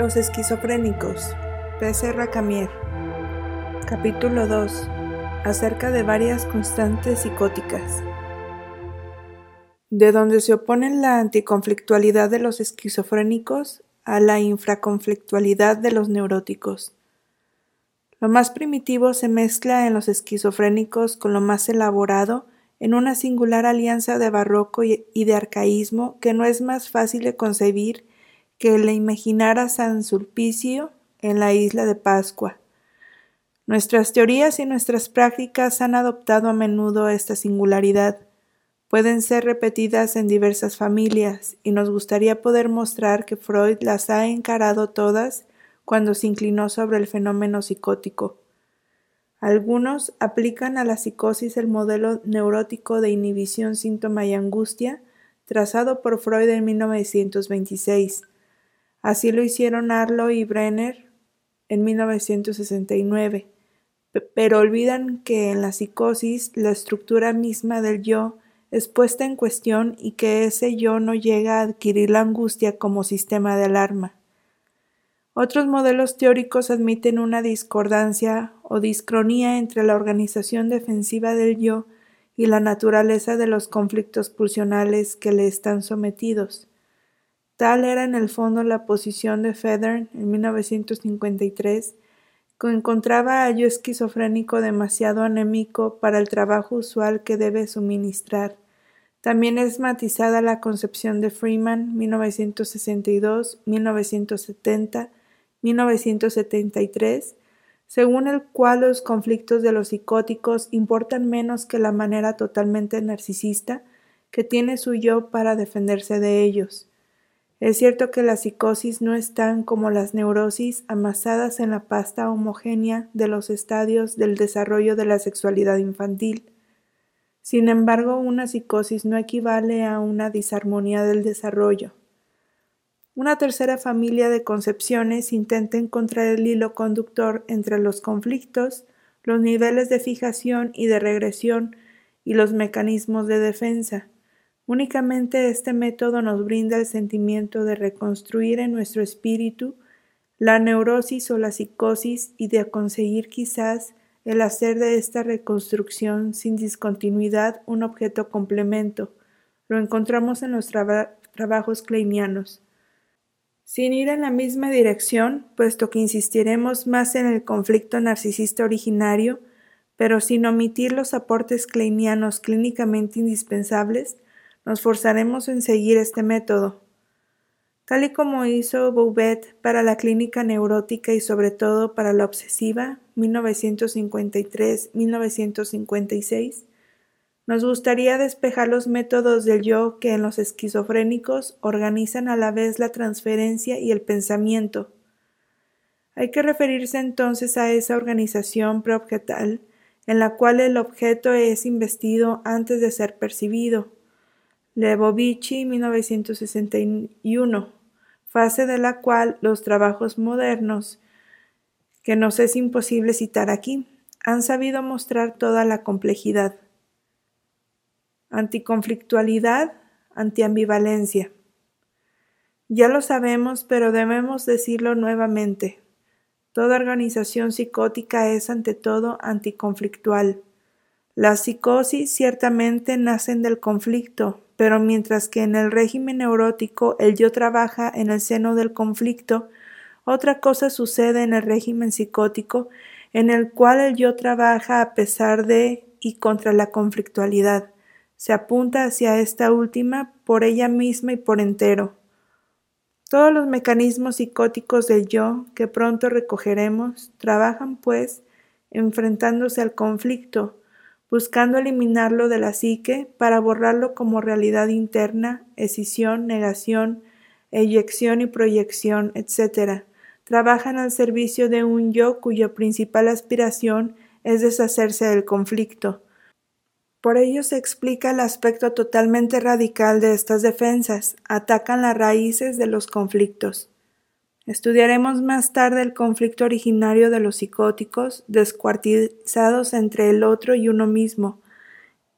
Los esquizofrénicos. P.C. Racamier. Capítulo 2. Acerca de varias constantes psicóticas. De donde se oponen la anticonflictualidad de los esquizofrénicos a la infraconflictualidad de los neuróticos. Lo más primitivo se mezcla en los esquizofrénicos con lo más elaborado en una singular alianza de barroco y de arcaísmo que no es más fácil de concebir que le imaginara San Sulpicio en la isla de Pascua. Nuestras teorías y nuestras prácticas han adoptado a menudo esta singularidad. Pueden ser repetidas en diversas familias, y nos gustaría poder mostrar que Freud las ha encarado todas cuando se inclinó sobre el fenómeno psicótico. Algunos aplican a la psicosis el modelo neurótico de inhibición, síntoma y angustia, trazado por Freud en 1926. Así lo hicieron Arlo y Brenner en 1969, pero olvidan que en la psicosis la estructura misma del yo es puesta en cuestión y que ese yo no llega a adquirir la angustia como sistema de alarma. Otros modelos teóricos admiten una discordancia o discronía entre la organización defensiva del yo y la naturaleza de los conflictos pulsionales que le están sometidos. Tal era en el fondo la posición de Federn en 1953, que encontraba a yo esquizofrénico demasiado anémico para el trabajo usual que debe suministrar. También es matizada la concepción de Freeman 1962, 1970, 1973, según el cual los conflictos de los psicóticos importan menos que la manera totalmente narcisista que tiene su yo para defenderse de ellos. Es cierto que las psicosis no están como las neurosis amasadas en la pasta homogénea de los estadios del desarrollo de la sexualidad infantil. Sin embargo, una psicosis no equivale a una disarmonía del desarrollo. Una tercera familia de concepciones intenta encontrar el hilo conductor entre los conflictos, los niveles de fijación y de regresión y los mecanismos de defensa. Únicamente este método nos brinda el sentimiento de reconstruir en nuestro espíritu la neurosis o la psicosis y de conseguir quizás el hacer de esta reconstrucción sin discontinuidad un objeto complemento. Lo encontramos en los trabajos kleinianos. Sin ir en la misma dirección, puesto que insistiremos más en el conflicto narcisista originario, pero sin omitir los aportes kleinianos clínicamente indispensables, nos forzaremos en seguir este método. Tal y como hizo Bouvet para la clínica neurótica y sobre todo para la obsesiva, 1953-1956, nos gustaría despejar los métodos del yo que en los esquizofrénicos organizan a la vez la transferencia y el pensamiento. Hay que referirse entonces a esa organización preobjetal en la cual el objeto es investido antes de ser percibido Lebovici 1961, fase de la cual los trabajos modernos, que nos es imposible citar aquí, han sabido mostrar toda la complejidad. Anticonflictualidad, antiambivalencia. Ya lo sabemos, pero debemos decirlo nuevamente. Toda organización psicótica es ante todo anticonflictual. Las psicosis ciertamente nacen del conflicto, pero mientras que en el régimen neurótico el yo trabaja en el seno del conflicto, otra cosa sucede en el régimen psicótico, en el cual el yo trabaja a pesar de y contra la conflictualidad. Se apunta hacia esta última por ella misma y por entero. Todos los mecanismos psicóticos del yo, que pronto recogeremos, trabajan, pues, enfrentándose al conflicto, buscando eliminarlo de la psique para borrarlo como realidad interna, escisión, negación, eyección y proyección, etc. Trabajan al servicio de un yo cuya principal aspiración es deshacerse del conflicto. Por ello se explica el aspecto totalmente radical de estas defensas, atacan las raíces de los conflictos. Estudiaremos más tarde el conflicto originario de los psicóticos, descuartizados entre el otro y uno mismo.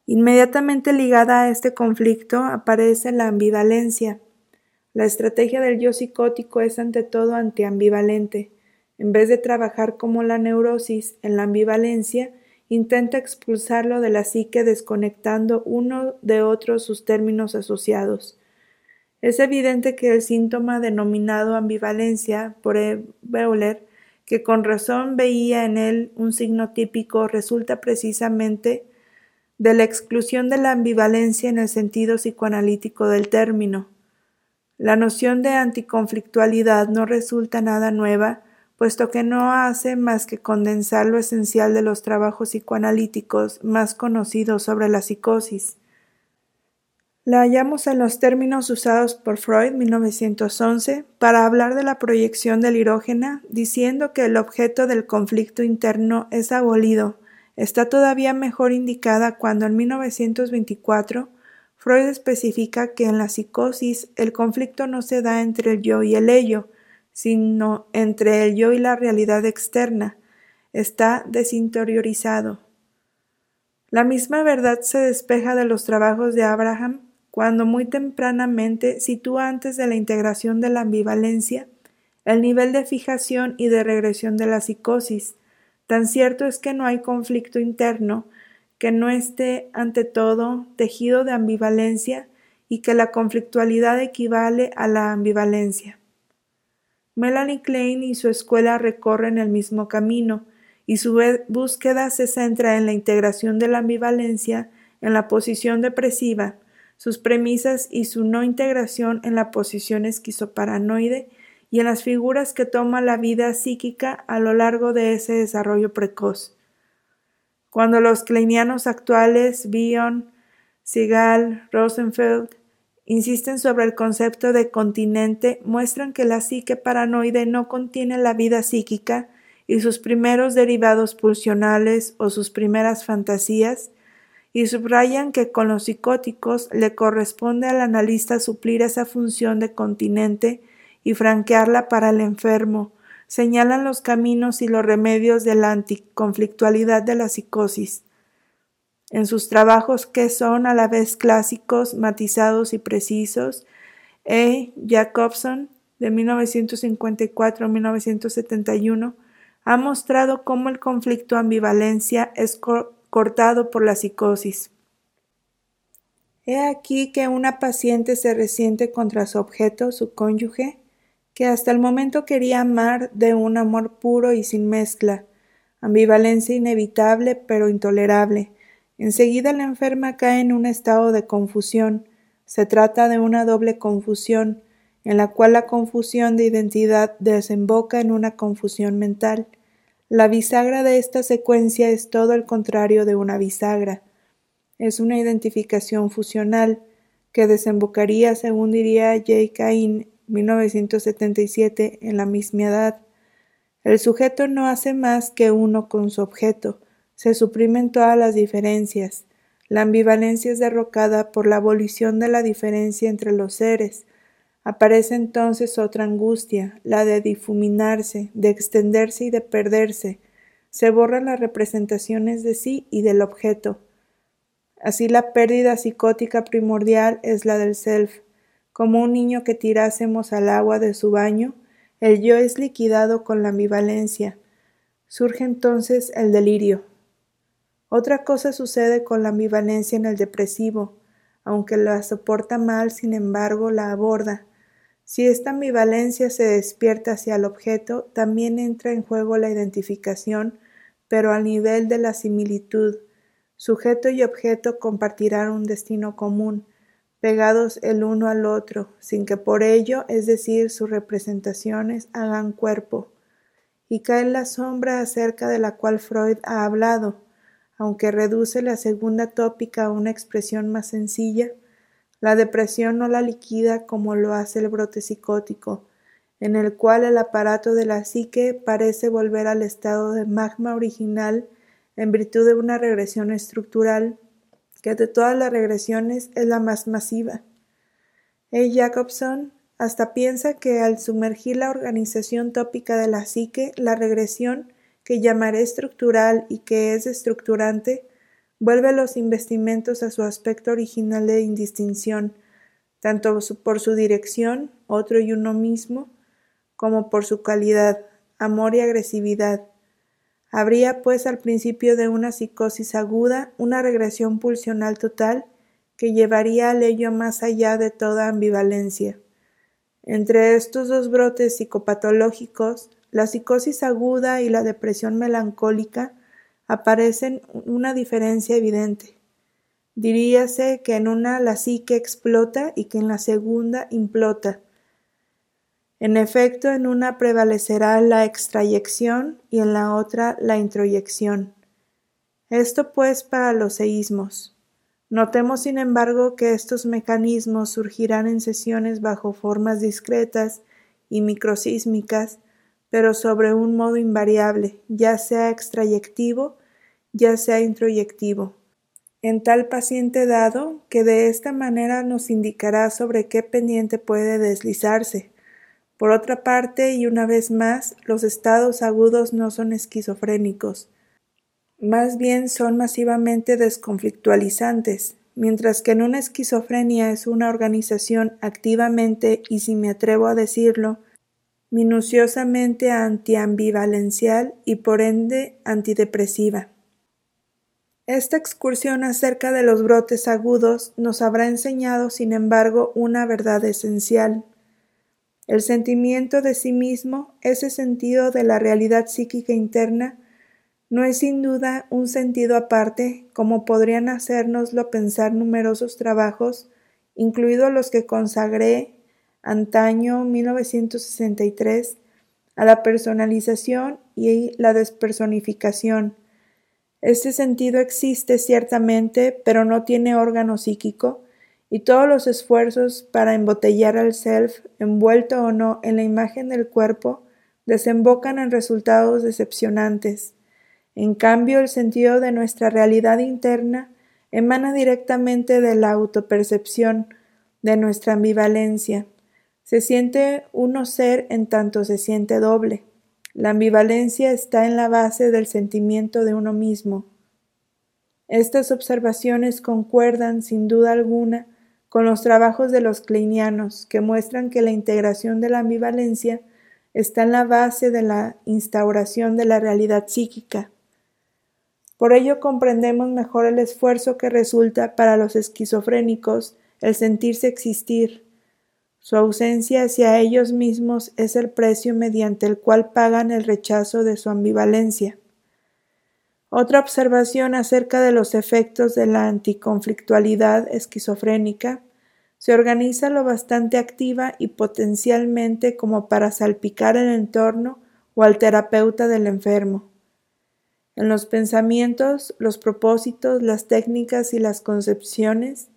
Inmediatamente ligada a este conflicto aparece la ambivalencia. La estrategia del yo psicótico es ante todo antiambivalente. En vez de trabajar como la neurosis en la ambivalencia, intenta expulsarlo de la psique desconectando uno de otro sus términos asociados. Es evidente que el síntoma denominado ambivalencia por Beuler, que con razón veía en él un signo típico, resulta precisamente de la exclusión de la ambivalencia en el sentido psicoanalítico del término. La noción de anticonflictualidad no resulta nada nueva, puesto que no hace más que condensar lo esencial de los trabajos psicoanalíticos más conocidos sobre la psicosis. La hallamos en los términos usados por Freud 1911 para hablar de la proyección del irógena, diciendo que el objeto del conflicto interno es abolido. Está todavía mejor indicada cuando en 1924 Freud especifica que en la psicosis el conflicto no se da entre el yo y el ello, sino entre el yo y la realidad externa. Está desinteriorizado. La misma verdad se despeja de los trabajos de Abraham cuando muy tempranamente sitúa antes de la integración de la ambivalencia el nivel de fijación y de regresión de la psicosis. Tan cierto es que no hay conflicto interno que no esté ante todo tejido de ambivalencia y que la conflictualidad equivale a la ambivalencia. Melanie Klein y su escuela recorren el mismo camino, y su búsqueda se centra en la integración de la ambivalencia en la posición depresiva, sus premisas y su no integración en la posición esquizoparanoide y en las figuras que toma la vida psíquica a lo largo de ese desarrollo precoz. Cuando los kleinianos actuales, Bion, Sigal, Rosenfeld, insisten sobre el concepto de continente, muestran que la psique paranoide no contiene la vida psíquica y sus primeros derivados pulsionales o sus primeras fantasías, y subrayan que con los psicóticos le corresponde al analista suplir esa función de continente y franquearla para el enfermo, señalan los caminos y los remedios de la anticonflictualidad de la psicosis. En sus trabajos que son a la vez clásicos, matizados y precisos, E. Jacobson, de 1954 a 1971, ha mostrado cómo el conflicto ambivalencia es cortado por la psicosis. He aquí que una paciente se resiente contra su objeto, su cónyuge, que hasta el momento quería amar de un amor puro y sin mezcla, ambivalencia inevitable pero intolerable. Enseguida la enferma cae en un estado de confusión. Se trata de una doble confusión, en la cual la confusión de identidad desemboca en una confusión mental. La bisagra de esta secuencia es todo el contrario de una bisagra. Es una identificación fusional que desembocaría, según diría J. Cain, 1977, en la misma edad. El sujeto no hace más que uno con su objeto. Se suprimen todas las diferencias. La ambivalencia es derrocada por la abolición de la diferencia entre los seres. Aparece entonces otra angustia, la de difuminarse, de extenderse y de perderse. Se borran las representaciones de sí y del objeto. Así la pérdida psicótica primordial es la del self. Como un niño que tirásemos al agua de su baño, el yo es liquidado con la ambivalencia. Surge entonces el delirio. Otra cosa sucede con la ambivalencia en el depresivo. Aunque la soporta mal, sin embargo, la aborda. Si esta ambivalencia se despierta hacia el objeto, también entra en juego la identificación, pero al nivel de la similitud. Sujeto y objeto compartirán un destino común, pegados el uno al otro, sin que por ello, es decir, sus representaciones, hagan cuerpo. Y cae la sombra acerca de la cual Freud ha hablado, aunque reduce la segunda tópica a una expresión más sencilla, la depresión no la liquida como lo hace el brote psicótico, en el cual el aparato de la psique parece volver al estado de magma original en virtud de una regresión estructural, que de todas las regresiones es la más masiva. E. Jacobson hasta piensa que al sumergir la organización tópica de la psique, la regresión, que llamaré estructural y que es estructurante, vuelve los investimentos a su aspecto original de indistinción, tanto por su dirección, otro y uno mismo, como por su calidad, amor y agresividad. Habría, pues, al principio de una psicosis aguda, una regresión pulsional total que llevaría al ello más allá de toda ambivalencia. Entre estos dos brotes psicopatológicos, la psicosis aguda y la depresión melancólica aparecen una diferencia evidente. Diríase que en una la psique explota y que en la segunda implota. En efecto, en una prevalecerá la extrayección y en la otra la introyección. Esto pues para los seísmos. Notemos, sin embargo, que estos mecanismos surgirán en sesiones bajo formas discretas y microsísmicas, pero sobre un modo invariable, ya sea extrayectivo, ya sea introyectivo en tal paciente dado que de esta manera nos indicará sobre qué pendiente puede deslizarse. Por otra parte, y una vez más, los estados agudos no son esquizofrénicos, más bien son masivamente desconflictualizantes, mientras que en una esquizofrenia es una organización activamente, y si me atrevo a decirlo, minuciosamente antiambivalencial y por ende antidepresiva. Esta excursión acerca de los brotes agudos nos habrá enseñado, sin embargo, una verdad esencial. El sentimiento de sí mismo, ese sentido de la realidad psíquica interna, no es sin duda un sentido aparte, como podrían hacérnoslo pensar numerosos trabajos, incluidos los que consagré antaño 1963 a la personalización y la despersonificación, este sentido existe ciertamente, pero no tiene órgano psíquico, y todos los esfuerzos para embotellar al self, envuelto o no en la imagen del cuerpo, desembocan en resultados decepcionantes. En cambio, el sentido de nuestra realidad interna emana directamente de la autopercepción, de nuestra ambivalencia. Se siente uno ser en tanto se siente doble. La ambivalencia está en la base del sentimiento de uno mismo. Estas observaciones concuerdan, sin duda alguna, con los trabajos de los kleinianos, que muestran que la integración de la ambivalencia está en la base de la instauración de la realidad psíquica. Por ello comprendemos mejor el esfuerzo que resulta para los esquizofrénicos el sentirse existir, su ausencia hacia ellos mismos es el precio mediante el cual pagan el rechazo de su ambivalencia. Otra observación acerca de los efectos de la anticonflictualidad esquizofrénica se organiza lo bastante activa y potencialmente como para salpicar el entorno o al terapeuta del enfermo. En los pensamientos, los propósitos, las técnicas y las concepciones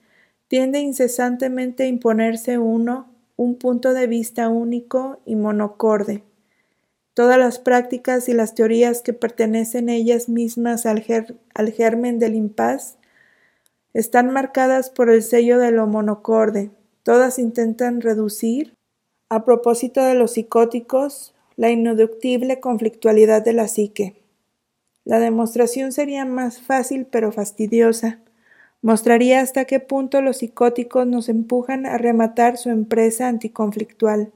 tiende incesantemente a imponerse uno un punto de vista único y monocorde. Todas las prácticas y las teorías que pertenecen ellas mismas al, germen del impas están marcadas por el sello de lo monocorde. Todas intentan reducir, a propósito de los psicóticos, la ineductible conflictualidad de la psique. La demostración sería más fácil pero fastidiosa mostraría hasta qué punto los psicóticos nos empujan a rematar su empresa anticonflictual.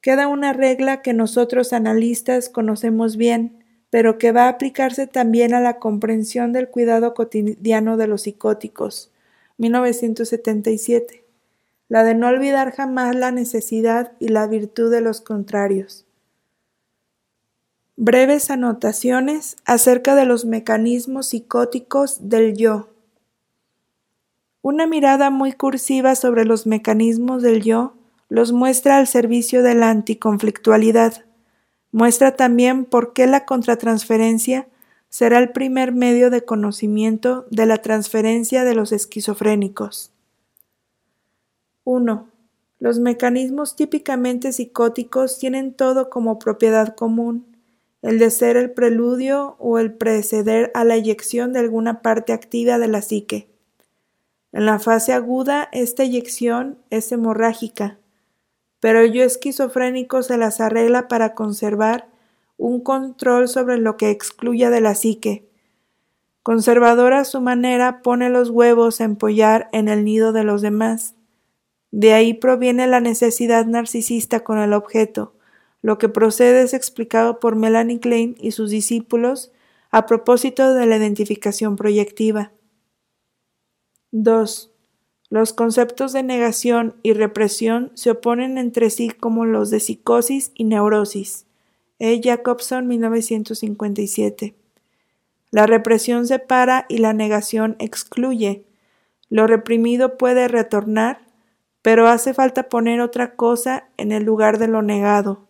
Queda una regla que nosotros analistas conocemos bien, pero que va a aplicarse también a la comprensión del cuidado cotidiano de los psicóticos. 1977. La de no olvidar jamás la necesidad y la virtud de los contrarios. Breves anotaciones acerca de los mecanismos psicóticos del yo. Una mirada muy cursiva sobre los mecanismos del yo los muestra al servicio de la anticonflictualidad. Muestra también por qué la contratransferencia será el primer medio de conocimiento de la transferencia de los esquizofrénicos. 1. Los mecanismos típicamente psicóticos tienen todo como propiedad común, el de ser el preludio o el preceder a la eyección de alguna parte activa de la psique. En la fase aguda, esta eyección es hemorrágica, pero el yo esquizofrénico se las arregla para conservar un control sobre lo que excluya de la psique. Conservadora a su manera, pone los huevos a empollar en el nido de los demás. De ahí proviene la necesidad narcisista con el objeto. Lo que procede es explicado por Melanie Klein y sus discípulos a propósito de la identificación proyectiva. 2. Los conceptos de negación y represión se oponen entre sí como los de psicosis y neurosis. E. Jacobson, 1957. La represión separa y la negación excluye. Lo reprimido puede retornar, pero hace falta poner otra cosa en el lugar de lo negado.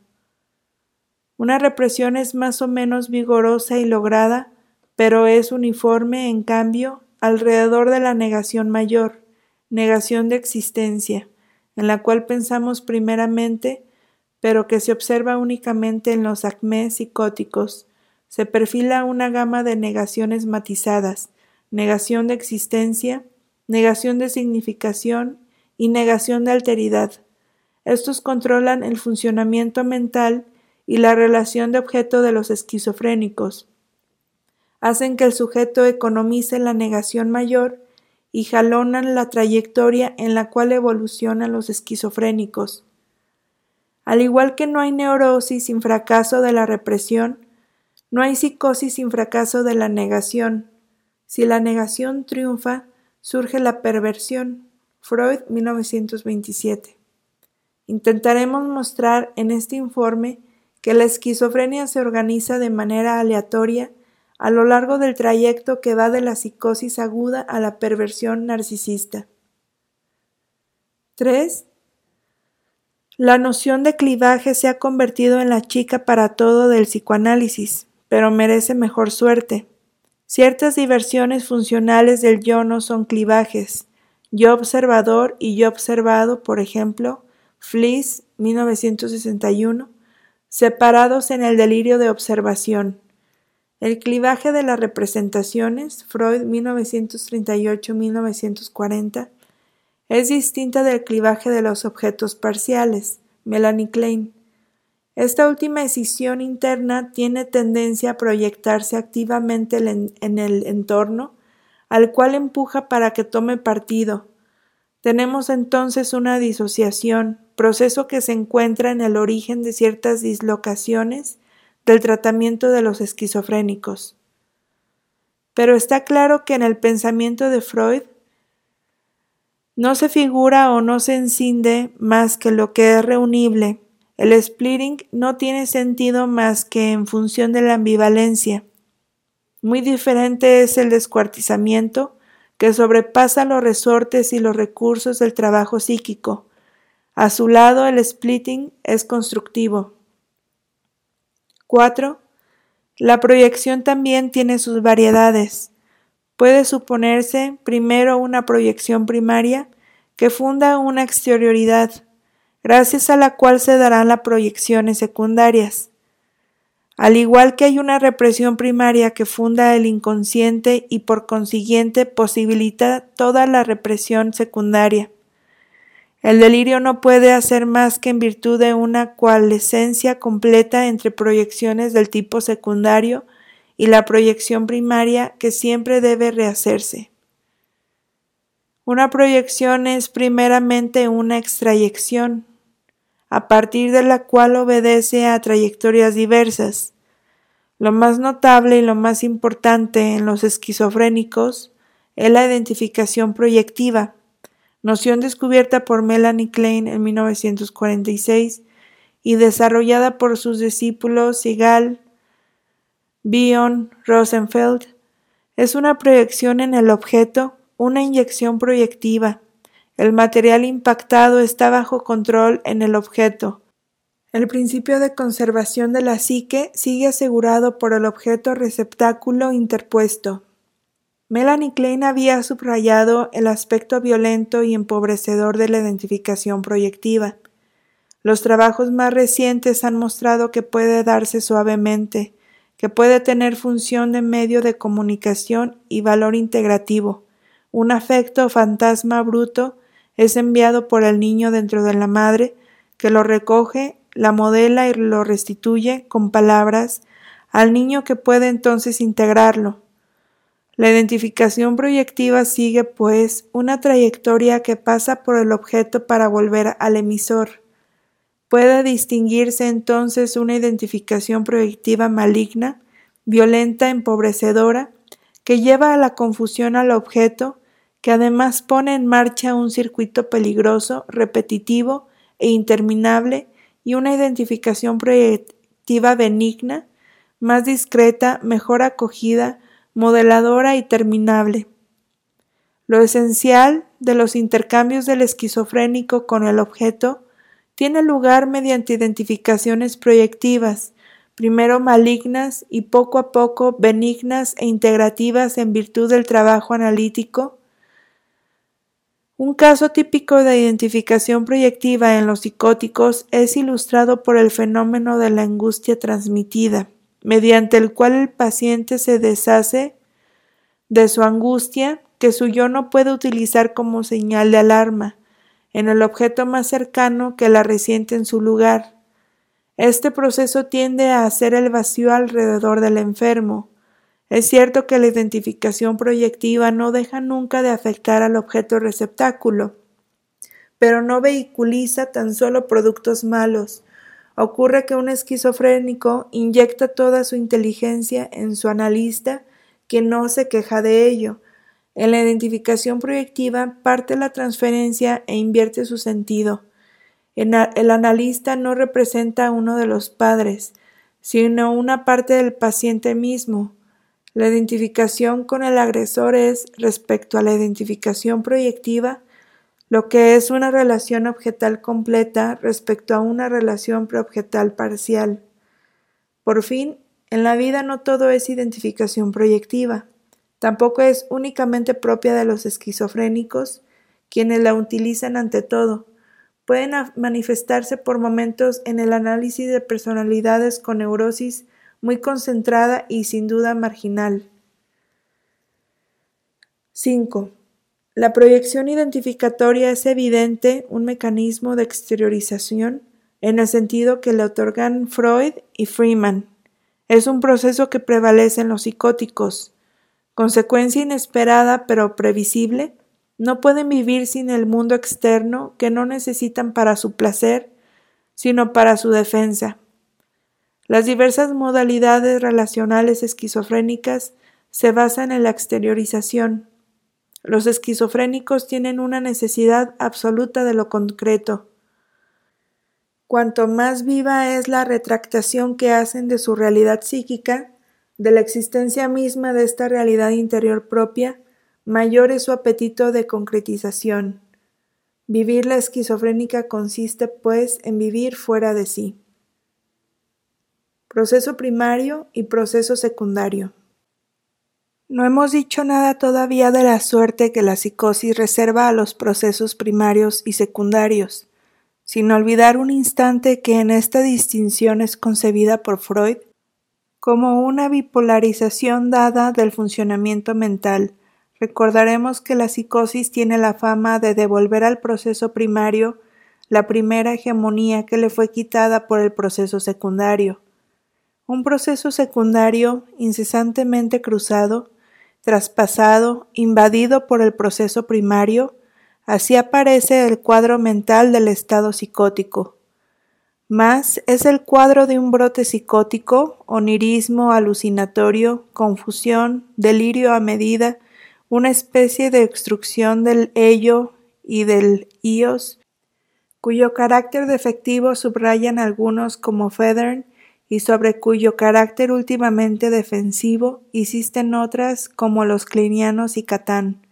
Una represión es más o menos vigorosa y lograda, pero es uniforme, en cambio, alrededor de la negación mayor, negación de existencia, en la cual pensamos primeramente, pero que se observa únicamente en los acmés psicóticos. Se perfila una gama de negaciones matizadas, negación de existencia, negación de significación y negación de alteridad. Estos controlan el funcionamiento mental y la relación de objeto de los esquizofrénicos. Hacen que el sujeto economice la negación mayor y jalonan la trayectoria en la cual evolucionan los esquizofrénicos. Al igual que no hay neurosis sin fracaso de la represión, no hay psicosis sin fracaso de la negación. Si la negación triunfa, surge la perversión. Freud 1927. Intentaremos mostrar en este informe que la esquizofrenia se organiza de manera aleatoria a lo largo del trayecto que va de la psicosis aguda a la perversión narcisista. 3. La noción de clivaje se ha convertido en la chica para todo del psicoanálisis, pero merece mejor suerte. Ciertas diversiones funcionales del yo no son clivajes. Yo observador y yo observado, por ejemplo, Fliss, 1961, separados en el delirio de observación. El clivaje de las representaciones, Freud 1938-1940, es distinta del clivaje de los objetos parciales, Melanie Klein. Esta última escisión interna tiene tendencia a proyectarse activamente en el entorno, al cual empuja para que tome partido. Tenemos entonces una disociación, proceso que se encuentra en el origen de ciertas dislocaciones del tratamiento de los esquizofrénicos. Pero está claro que en el pensamiento de Freud no se figura o no se encinde más que lo que es reunible. El splitting no tiene sentido más que en función de la ambivalencia. Muy diferente es el descuartizamiento que sobrepasa los resortes y los recursos del trabajo psíquico. A su lado, el splitting es constructivo. 4. La proyección también tiene sus variedades. Puede suponerse primero una proyección primaria que funda una exterioridad, gracias a la cual se darán las proyecciones secundarias. Al igual que hay una represión primaria que funda el inconsciente y por consiguiente posibilita toda la represión secundaria. El delirio no puede hacer más que en virtud de una coalescencia completa entre proyecciones del tipo secundario y la proyección primaria que siempre debe rehacerse. Una proyección es primeramente una extrayección, a partir de la cual obedece a trayectorias diversas. Lo más notable y lo más importante en los esquizofrénicos es la identificación proyectiva noción descubierta por Melanie Klein en 1946 y desarrollada por sus discípulos Sigal, Bion, Rosenfeld, es una proyección en el objeto, una inyección proyectiva. El material impactado está bajo control en el objeto. El principio de conservación de la psique sigue asegurado por el objeto receptáculo interpuesto. Melanie Klein había subrayado el aspecto violento y empobrecedor de la identificación proyectiva. Los trabajos más recientes han mostrado que puede darse suavemente, que puede tener función de medio de comunicación y valor integrativo. Un afecto fantasma bruto es enviado por el niño dentro de la madre, que lo recoge, la modela y lo restituye con palabras al niño que puede entonces integrarlo. La identificación proyectiva sigue, pues, una trayectoria que pasa por el objeto para volver al emisor. Puede distinguirse entonces una identificación proyectiva maligna, violenta, empobrecedora, que lleva a la confusión al objeto, que además pone en marcha un circuito peligroso, repetitivo e interminable, y una identificación proyectiva benigna, más discreta, mejor acogida, modeladora y terminable. Lo esencial de los intercambios del esquizofrénico con el objeto tiene lugar mediante identificaciones proyectivas, primero malignas y poco a poco benignas e integrativas en virtud del trabajo analítico. Un caso típico de identificación proyectiva en los psicóticos es ilustrado por el fenómeno de la angustia transmitida mediante el cual el paciente se deshace de su angustia que su yo no puede utilizar como señal de alarma en el objeto más cercano que la resiente en su lugar. Este proceso tiende a hacer el vacío alrededor del enfermo. Es cierto que la identificación proyectiva no deja nunca de afectar al objeto receptáculo, pero no vehiculiza tan solo productos malos, Ocurre que un esquizofrénico inyecta toda su inteligencia en su analista, que no se queja de ello. En la identificación proyectiva parte la transferencia e invierte su sentido. El analista no representa a uno de los padres, sino una parte del paciente mismo. La identificación con el agresor es, respecto a la identificación proyectiva, lo que es una relación objetal completa respecto a una relación preobjetal parcial. Por fin, en la vida no todo es identificación proyectiva, tampoco es únicamente propia de los esquizofrénicos, quienes la utilizan ante todo. Pueden manifestarse por momentos en el análisis de personalidades con neurosis muy concentrada y sin duda marginal. 5. La proyección identificatoria es evidente un mecanismo de exteriorización en el sentido que le otorgan Freud y Freeman. Es un proceso que prevalece en los psicóticos. Consecuencia inesperada pero previsible, no pueden vivir sin el mundo externo que no necesitan para su placer, sino para su defensa. Las diversas modalidades relacionales esquizofrénicas se basan en la exteriorización, los esquizofrénicos tienen una necesidad absoluta de lo concreto. Cuanto más viva es la retractación que hacen de su realidad psíquica, de la existencia misma de esta realidad interior propia, mayor es su apetito de concretización. Vivir la esquizofrénica consiste, pues, en vivir fuera de sí. Proceso primario y proceso secundario. No hemos dicho nada todavía de la suerte que la psicosis reserva a los procesos primarios y secundarios, sin olvidar un instante que en esta distinción es concebida por Freud como una bipolarización dada del funcionamiento mental. Recordaremos que la psicosis tiene la fama de devolver al proceso primario la primera hegemonía que le fue quitada por el proceso secundario. Un proceso secundario incesantemente cruzado traspasado, invadido por el proceso primario, así aparece el cuadro mental del estado psicótico. Más es el cuadro de un brote psicótico, onirismo alucinatorio, confusión, delirio a medida, una especie de obstrucción del ello y del ios, cuyo carácter defectivo subrayan algunos como Federn y sobre cuyo carácter últimamente defensivo insisten otras como los clinianos y Catán.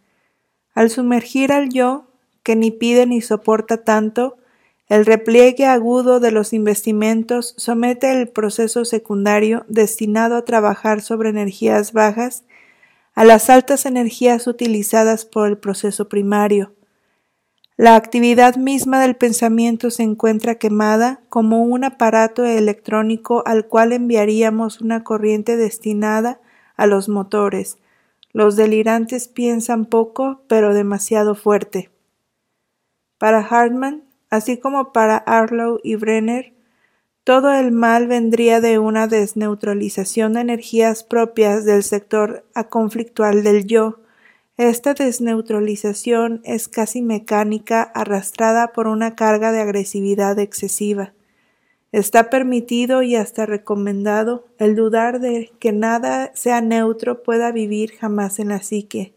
Al sumergir al yo, que ni pide ni soporta tanto, el repliegue agudo de los investimentos somete el proceso secundario destinado a trabajar sobre energías bajas a las altas energías utilizadas por el proceso primario, la actividad misma del pensamiento se encuentra quemada como un aparato electrónico al cual enviaríamos una corriente destinada a los motores. Los delirantes piensan poco, pero demasiado fuerte. Para Hartman, así como para Arlow y Brenner, todo el mal vendría de una desneutralización de energías propias del sector aconflictual del yo. Esta desneutralización es casi mecánica, arrastrada por una carga de agresividad excesiva. Está permitido y hasta recomendado el dudar de que nada sea neutro pueda vivir jamás en la psique.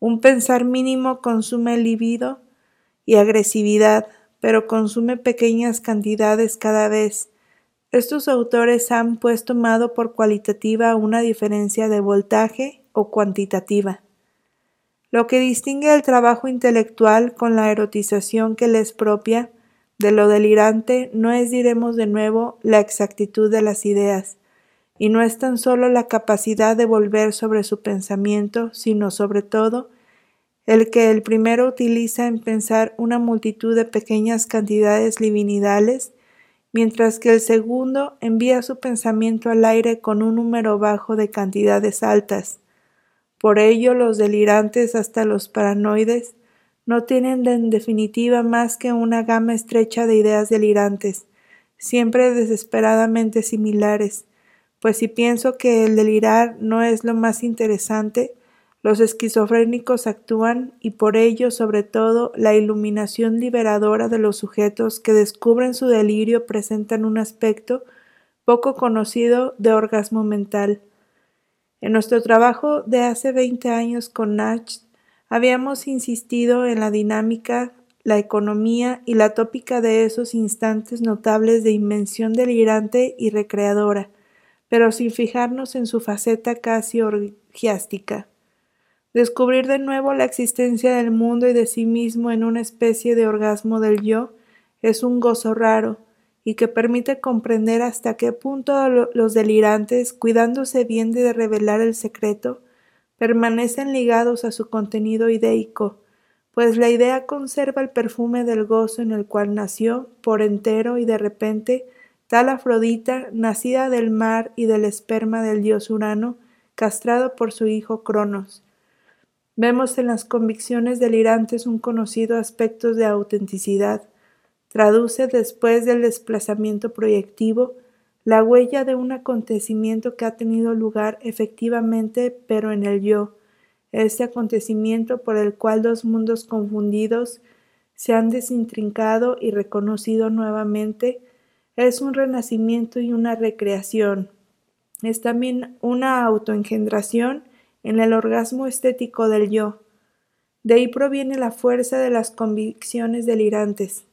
Un pensar mínimo consume libido y agresividad, pero consume pequeñas cantidades cada vez. Estos autores han pues tomado por cualitativa una diferencia de voltaje o cuantitativa. Lo que distingue el trabajo intelectual con la erotización que le es propia de lo delirante no es, diremos de nuevo, la exactitud de las ideas, y no es tan solo la capacidad de volver sobre su pensamiento, sino sobre todo el que el primero utiliza en pensar una multitud de pequeñas cantidades divinidales, mientras que el segundo envía su pensamiento al aire con un número bajo de cantidades altas. Por ello los delirantes hasta los paranoides no tienen en definitiva más que una gama estrecha de ideas delirantes, siempre desesperadamente similares, pues si pienso que el delirar no es lo más interesante, los esquizofrénicos actúan y por ello, sobre todo, la iluminación liberadora de los sujetos que descubren su delirio presentan un aspecto poco conocido de orgasmo mental. En nuestro trabajo de hace 20 años con Nach habíamos insistido en la dinámica, la economía y la tópica de esos instantes notables de invención delirante y recreadora, pero sin fijarnos en su faceta casi orgiástica. Descubrir de nuevo la existencia del mundo y de sí mismo en una especie de orgasmo del yo es un gozo raro y que permite comprender hasta qué punto los delirantes, cuidándose bien de revelar el secreto, permanecen ligados a su contenido ideico, pues la idea conserva el perfume del gozo en el cual nació por entero y de repente tal Afrodita, nacida del mar y del esperma del dios Urano, castrado por su hijo Cronos. Vemos en las convicciones delirantes un conocido aspecto de autenticidad. Traduce después del desplazamiento proyectivo la huella de un acontecimiento que ha tenido lugar efectivamente, pero en el yo. Este acontecimiento por el cual dos mundos confundidos se han desintrincado y reconocido nuevamente es un renacimiento y una recreación. Es también una autoengendración en el orgasmo estético del yo. De ahí proviene la fuerza de las convicciones delirantes.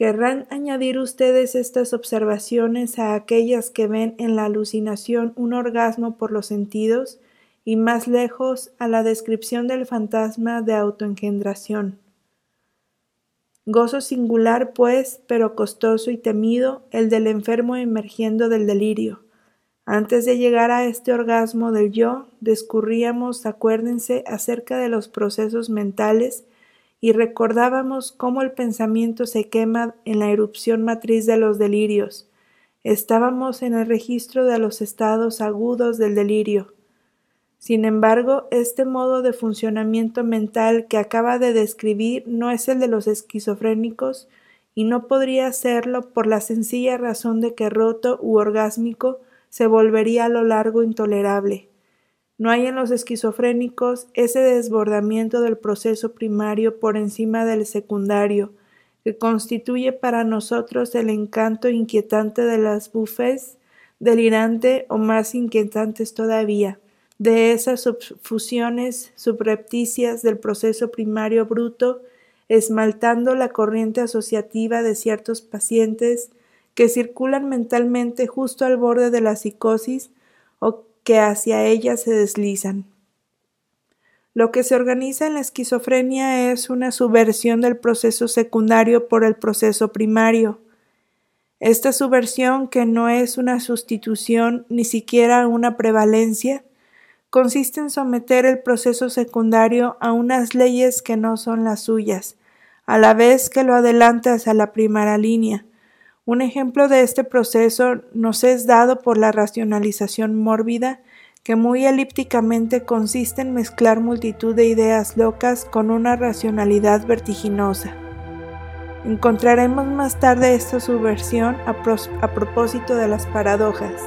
¿Querrán añadir ustedes estas observaciones a aquellas que ven en la alucinación un orgasmo por los sentidos y más lejos a la descripción del fantasma de autoengendración? Gozo singular, pues, pero costoso y temido, el del enfermo emergiendo del delirio antes de llegar a este orgasmo del yo, discurríamos, acuérdense, acerca de los procesos mentales y recordábamos cómo el pensamiento se quema en la erupción matriz de los delirios. Estábamos en el registro de los estados agudos del delirio. Sin embargo, este modo de funcionamiento mental que acaba de describir no es el de los esquizofrénicos y no podría serlo por la sencilla razón de que roto u orgásmico se volvería a lo largo intolerable. No hay en los esquizofrénicos ese desbordamiento del proceso primario por encima del secundario, que constituye para nosotros el encanto inquietante de las bufés, delirante o más inquietantes todavía, de esas subfusiones subrepticias del proceso primario bruto, esmaltando la corriente asociativa de ciertos pacientes que circulan mentalmente justo al borde de la psicosis o que hacia ella se deslizan. Lo que se organiza en la esquizofrenia es una subversión del proceso secundario por el proceso primario. Esta subversión, que no es una sustitución ni siquiera una prevalencia, consiste en someter el proceso secundario a unas leyes que no son las suyas, a la vez que lo adelanta hacia la primera línea, un ejemplo de este proceso nos es dado por la racionalización mórbida, que muy elípticamente consiste en mezclar multitud de ideas locas con una racionalidad vertiginosa. Encontraremos más tarde esta subversión a, propósito de las paradojas.